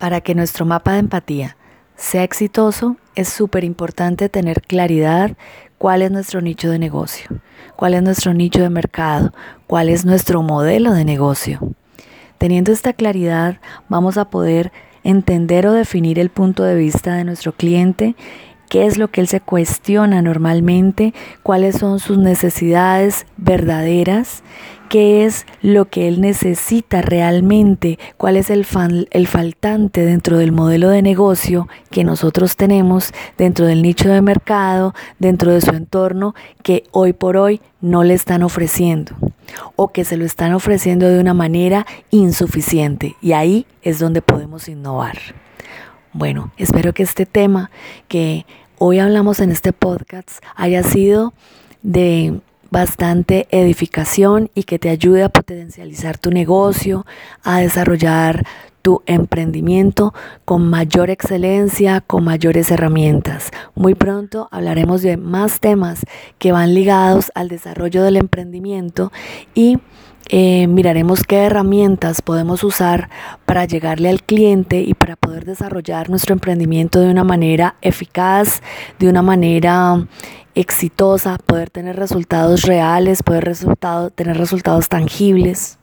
Para que nuestro mapa de empatía sea exitoso, es súper importante tener claridad cuál es nuestro nicho de negocio, cuál es nuestro nicho de mercado, cuál es nuestro modelo de negocio. Teniendo esta claridad, vamos a poder entender o definir el punto de vista de nuestro cliente qué es lo que él se cuestiona normalmente, cuáles son sus necesidades verdaderas, qué es lo que él necesita realmente, cuál es el, el faltante dentro del modelo de negocio que nosotros tenemos, dentro del nicho de mercado, dentro de su entorno, que hoy por hoy no le están ofreciendo o que se lo están ofreciendo de una manera insuficiente. Y ahí es donde podemos innovar. Bueno, espero que este tema que hoy hablamos en este podcast haya sido de bastante edificación y que te ayude a potencializar tu negocio, a desarrollar tu emprendimiento con mayor excelencia, con mayores herramientas. Muy pronto hablaremos de más temas que van ligados al desarrollo del emprendimiento y eh, miraremos qué herramientas podemos usar para llegarle al cliente y para poder desarrollar nuestro emprendimiento de una manera eficaz, de una manera exitosa, poder tener resultados reales, poder tener resultados tangibles.